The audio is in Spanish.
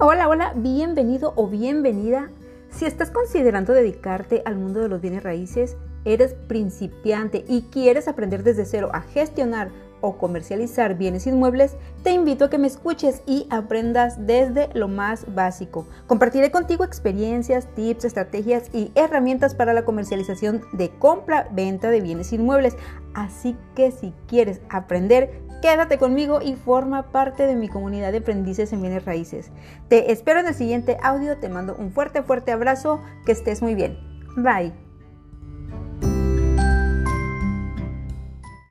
Hola, hola, bienvenido o bienvenida. Si estás considerando dedicarte al mundo de los bienes raíces, eres principiante y quieres aprender desde cero a gestionar o comercializar bienes inmuebles, te invito a que me escuches y aprendas desde lo más básico. Compartiré contigo experiencias, tips, estrategias y herramientas para la comercialización de compra-venta de bienes inmuebles. Así que si quieres aprender, quédate conmigo y forma parte de mi comunidad de aprendices en bienes raíces. Te espero en el siguiente audio, te mando un fuerte, fuerte abrazo, que estés muy bien. Bye.